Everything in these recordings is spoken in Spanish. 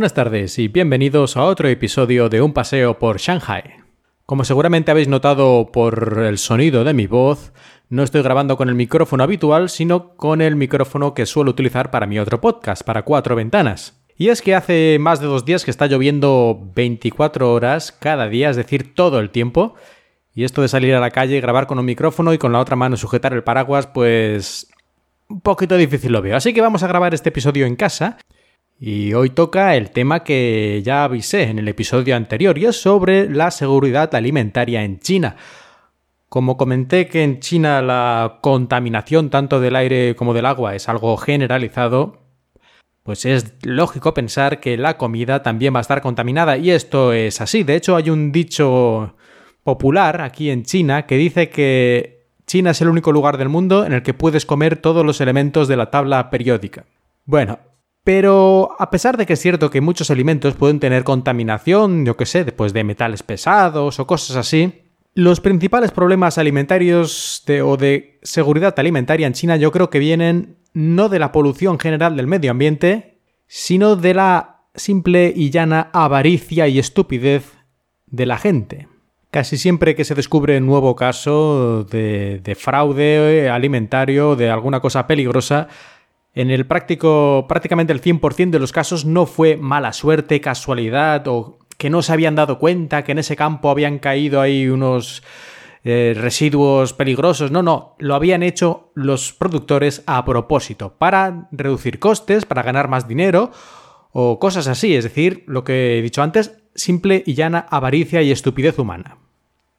Buenas tardes y bienvenidos a otro episodio de Un paseo por Shanghai. Como seguramente habéis notado por el sonido de mi voz, no estoy grabando con el micrófono habitual, sino con el micrófono que suelo utilizar para mi otro podcast, para cuatro ventanas. Y es que hace más de dos días que está lloviendo 24 horas cada día, es decir, todo el tiempo. Y esto de salir a la calle y grabar con un micrófono y con la otra mano sujetar el paraguas, pues un poquito difícil lo veo. Así que vamos a grabar este episodio en casa. Y hoy toca el tema que ya avisé en el episodio anterior y es sobre la seguridad alimentaria en China. Como comenté que en China la contaminación tanto del aire como del agua es algo generalizado, pues es lógico pensar que la comida también va a estar contaminada y esto es así. De hecho hay un dicho popular aquí en China que dice que China es el único lugar del mundo en el que puedes comer todos los elementos de la tabla periódica. Bueno, pero a pesar de que es cierto que muchos alimentos pueden tener contaminación, yo que sé, después de metales pesados o cosas así, los principales problemas alimentarios o de seguridad alimentaria en China yo creo que vienen no de la polución general del medio ambiente, sino de la simple y llana avaricia y estupidez de la gente. Casi siempre que se descubre un nuevo caso de, de fraude alimentario, de alguna cosa peligrosa, en el práctico, prácticamente el 100% de los casos no fue mala suerte, casualidad o que no se habían dado cuenta que en ese campo habían caído ahí unos eh, residuos peligrosos. No, no, lo habían hecho los productores a propósito, para reducir costes, para ganar más dinero o cosas así. Es decir, lo que he dicho antes, simple y llana avaricia y estupidez humana.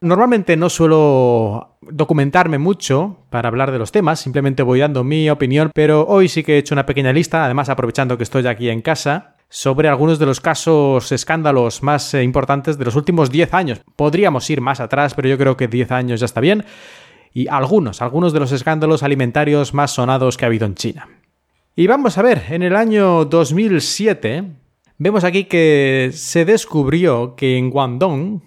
Normalmente no suelo documentarme mucho para hablar de los temas, simplemente voy dando mi opinión, pero hoy sí que he hecho una pequeña lista, además aprovechando que estoy aquí en casa, sobre algunos de los casos escándalos más eh, importantes de los últimos 10 años. Podríamos ir más atrás, pero yo creo que 10 años ya está bien. Y algunos, algunos de los escándalos alimentarios más sonados que ha habido en China. Y vamos a ver, en el año 2007 vemos aquí que se descubrió que en Guangdong,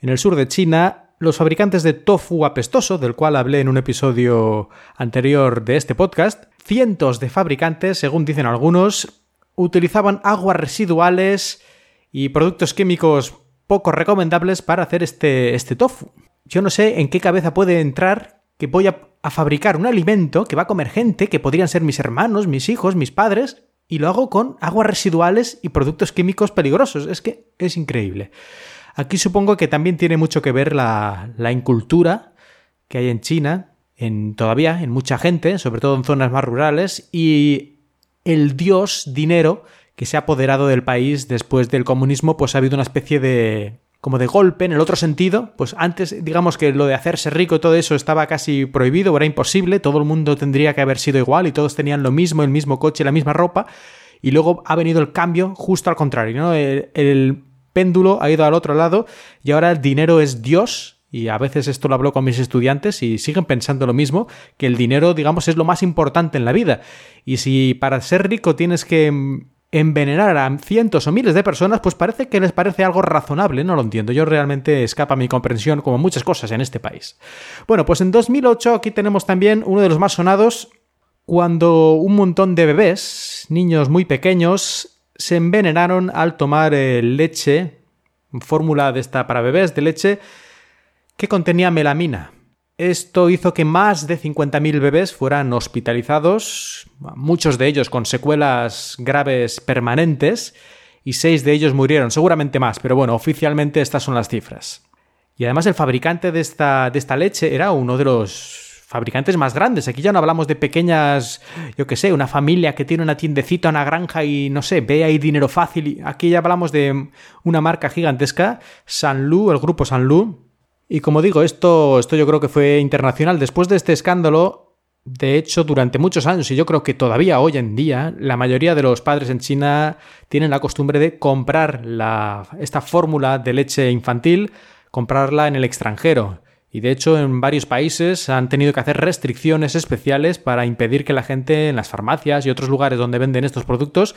en el sur de China, los fabricantes de tofu apestoso, del cual hablé en un episodio anterior de este podcast, cientos de fabricantes, según dicen algunos, utilizaban aguas residuales y productos químicos poco recomendables para hacer este, este tofu. Yo no sé en qué cabeza puede entrar que voy a, a, fabricar un alimento que va a comer gente, que podrían ser mis hermanos, mis hijos, mis padres, y lo hago con aguas residuales y productos químicos peligrosos. Es que es increíble. Aquí supongo que también tiene mucho que ver la, incultura que hay en China, en todavía en mucha gente, sobre todo en zonas más rurales, y el dios dinero que se ha apoderado del país después del comunismo, pues ha habido una especie de como de golpe en el otro sentido, pues antes digamos que lo de hacerse rico y todo eso estaba casi prohibido, era imposible, todo el mundo tendría que haber sido igual y todos tenían lo mismo, el mismo coche, la misma ropa, y luego ha venido el cambio justo al contrario, ¿no? Péndulo ha ido al otro lado y ahora el dinero es Dios. Y a veces esto lo hablo con mis estudiantes y siguen pensando lo mismo, que el dinero, digamos, es lo más importante en la vida. Y si para ser rico tienes que envenenar a cientos o miles de personas, pues parece que les parece algo razonable, no lo entiendo. Yo realmente escapa mi comprensión como muchas cosas en este país. Bueno, pues en 2008 aquí tenemos también uno de los más sonados cuando un montón de bebés, niños muy pequeños, se envenenaron al tomar eh, leche, fórmula de esta para bebés de leche, que contenía melamina. Esto hizo que más de 50.000 bebés fueran hospitalizados, muchos de ellos con secuelas graves permanentes, y seis de ellos murieron, seguramente más, pero bueno, oficialmente estas son las cifras. Y además el fabricante de esta, de esta leche era uno de los fabricantes más grandes. Aquí ya no hablamos de pequeñas, yo qué sé, una familia que tiene una tiendecita, una granja y no sé, ve ahí dinero fácil. Aquí ya hablamos de una marca gigantesca, Sanlu, el grupo Sanlu. Y como digo, esto, esto yo creo que fue internacional. Después de este escándalo, de hecho, durante muchos años, y yo creo que todavía hoy en día, la mayoría de los padres en China tienen la costumbre de comprar la, esta fórmula de leche infantil, comprarla en el extranjero. Y de hecho en varios países han tenido que hacer restricciones especiales para impedir que la gente en las farmacias y otros lugares donde venden estos productos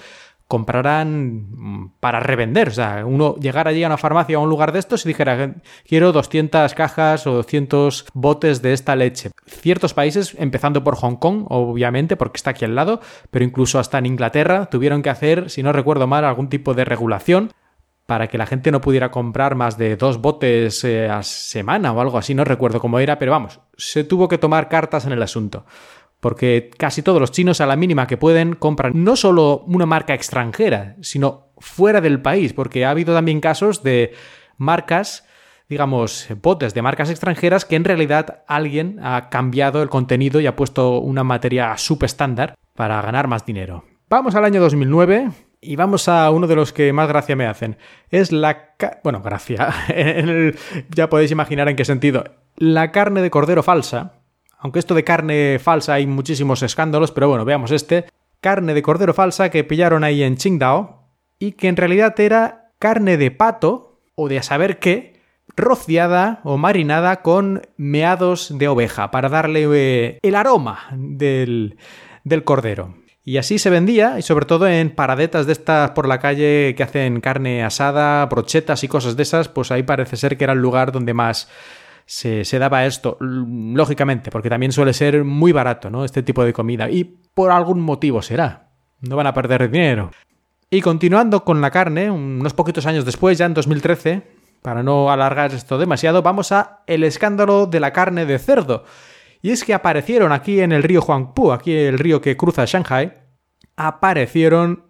comprarán mm, para revender. O sea, uno llegar allí a una farmacia o a un lugar de estos y dijera, quiero 200 cajas o 200 botes de esta leche. Ciertos países, empezando por Hong Kong, obviamente, porque está aquí al lado, pero incluso hasta en Inglaterra, tuvieron que hacer, si no recuerdo mal, algún tipo de regulación para que la gente no pudiera comprar más de dos botes eh, a semana o algo así, no recuerdo cómo era, pero vamos, se tuvo que tomar cartas en el asunto porque casi todos los chinos a la mínima que pueden compran no solo una marca extranjera, sino fuera del país, porque ha habido también casos de marcas, digamos, botes de marcas extranjeras que en realidad alguien ha cambiado el contenido y ha puesto una materia subestándar para ganar más dinero. Vamos al año 2009 y vamos a uno de los que más gracia me hacen. Es la... Bueno, gracia. ya podéis imaginar en qué sentido. La carne de cordero falsa aunque esto de carne falsa hay muchísimos escándalos, pero bueno, veamos este. Carne de cordero falsa que pillaron ahí en Qingdao y que en realidad era carne de pato o de a saber qué, rociada o marinada con meados de oveja para darle eh, el aroma del, del cordero. Y así se vendía, y sobre todo en paradetas de estas por la calle que hacen carne asada, brochetas y cosas de esas, pues ahí parece ser que era el lugar donde más se, daba esto, lógicamente, porque también suele ser muy barato, ¿no? Este tipo de comida. Y por algún motivo será. No van a perder dinero. Y continuando con la carne, unos poquitos años después, ya en 2013, para no alargar esto demasiado, vamos a el escándalo de la carne de cerdo. Y es que aparecieron aquí en el río Huangpu, aquí el río que cruza Shanghai, aparecieron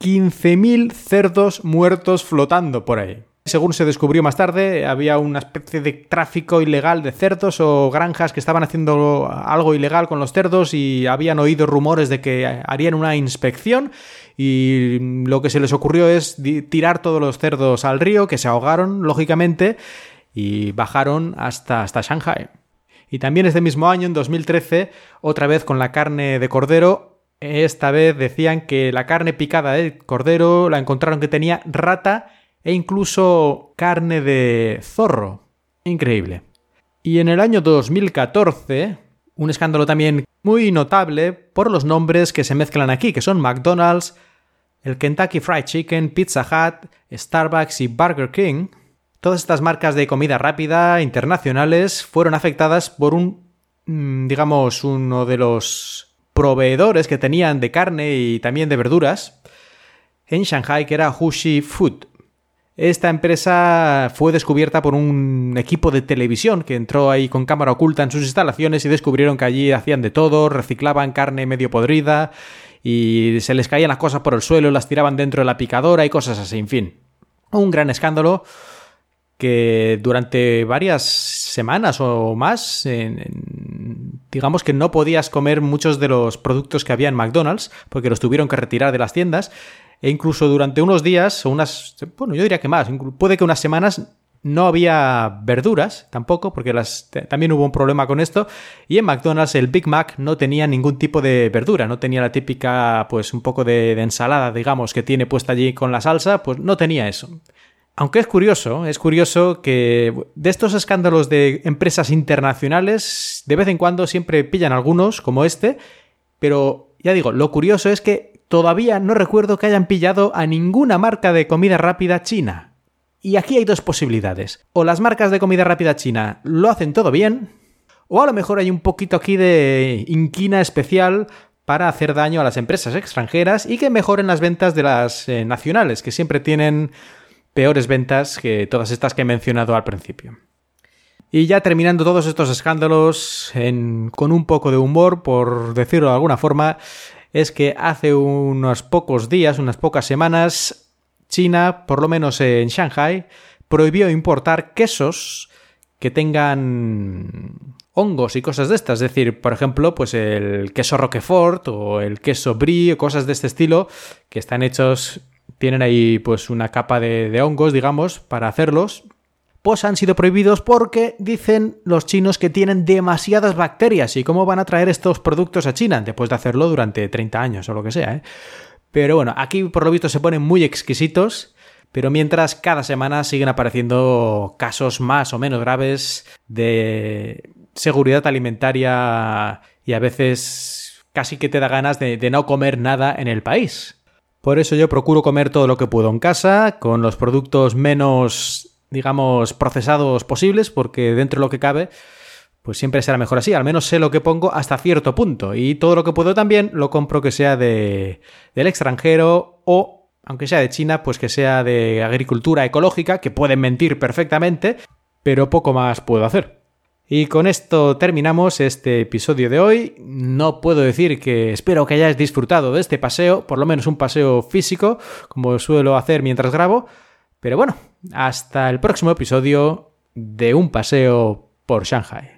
15.000 cerdos muertos flotando por ahí. Según se descubrió más tarde, había una especie de tráfico ilegal de cerdos o granjas que estaban haciendo algo ilegal con los cerdos y habían oído rumores de que harían una inspección y lo que se les ocurrió es tirar todos los cerdos al río, que se ahogaron, lógicamente, y bajaron hasta, hasta Shanghai. Y también este mismo año, en 2013, otra vez con la carne de cordero, esta vez decían que la carne picada de cordero la encontraron que tenía rata e incluso carne de zorro. Increíble. Y en el año 2014, un escándalo también muy notable por los nombres que se mezclan aquí, que son McDonald's, el Kentucky Fried Chicken, Pizza Hut, Starbucks y Burger King. Todas estas marcas de comida rápida internacionales fueron afectadas por un, mm, digamos, uno de los proveedores que tenían de carne y también de verduras en Shanghai, que era Hushi Food. Esta empresa fue descubierta por un equipo de televisión que entró ahí con cámara oculta en sus instalaciones y descubrieron que allí hacían de todo, reciclaban carne medio podrida y se les caían las cosas por el suelo, las tiraban dentro de la picadora y cosas así, en fin. Un gran escándalo que durante varias semanas o más, digamos que no podías comer muchos de los productos que había en McDonald's porque los tuvieron que retirar de las tiendas e incluso durante unos días o unas, bueno, yo diría que más, puede que unas semanas no había verduras tampoco, porque las, también hubo un problema con esto. Y en McDonald's el Big Mac no tenía ningún tipo de verdura, no tenía la típica, pues un poco de, de, ensalada, digamos, que tiene puesta allí con la salsa, pues no tenía eso. Aunque es curioso, es curioso que de estos escándalos de empresas internacionales, de vez en cuando siempre pillan algunos, como este, pero ya digo, lo curioso es que todavía no recuerdo que hayan pillado a ninguna marca de comida rápida china. Y aquí hay dos posibilidades. O las marcas de comida rápida china lo hacen todo bien, o a lo mejor hay un poquito aquí de inquina especial para hacer daño a las empresas extranjeras y que mejoren las ventas de las eh, nacionales, que siempre tienen peores ventas que todas estas que he mencionado al principio. Y ya terminando todos estos escándalos con un poco de humor, por decirlo de alguna forma, es que hace unos pocos días, unas pocas semanas, China, por lo menos en Shanghai, prohibió importar quesos que tengan hongos y cosas de estas. Es decir, por ejemplo, pues el queso Roquefort o el queso Brie o cosas de este estilo que están hechos, tienen ahí pues una capa de, hongos, digamos, para hacerlos pues han sido prohibidos porque dicen los chinos que tienen demasiadas bacterias y cómo van a traer estos productos a China después de hacerlo durante 30 años o lo que sea. ¿eh? Pero bueno, aquí por lo visto se ponen muy exquisitos, pero mientras cada semana siguen apareciendo casos más o menos graves de seguridad alimentaria y a veces casi que te da ganas de no comer nada en el país. Por eso yo procuro comer todo lo que puedo en casa, con los productos menos, digamos, procesados posibles, porque dentro de lo que cabe, pues siempre será mejor así. Al menos sé lo que pongo hasta cierto punto. Y todo lo que puedo también lo compro que sea de, del extranjero o, aunque sea de China, pues que sea de agricultura ecológica, que pueden mentir perfectamente, pero poco más puedo hacer. Y con esto terminamos este episodio de hoy. No puedo decir que espero que hayáis disfrutado de este paseo, por lo menos un paseo físico, como suelo hacer mientras grabo. Pero bueno, hasta el próximo episodio de un paseo por Shanghai.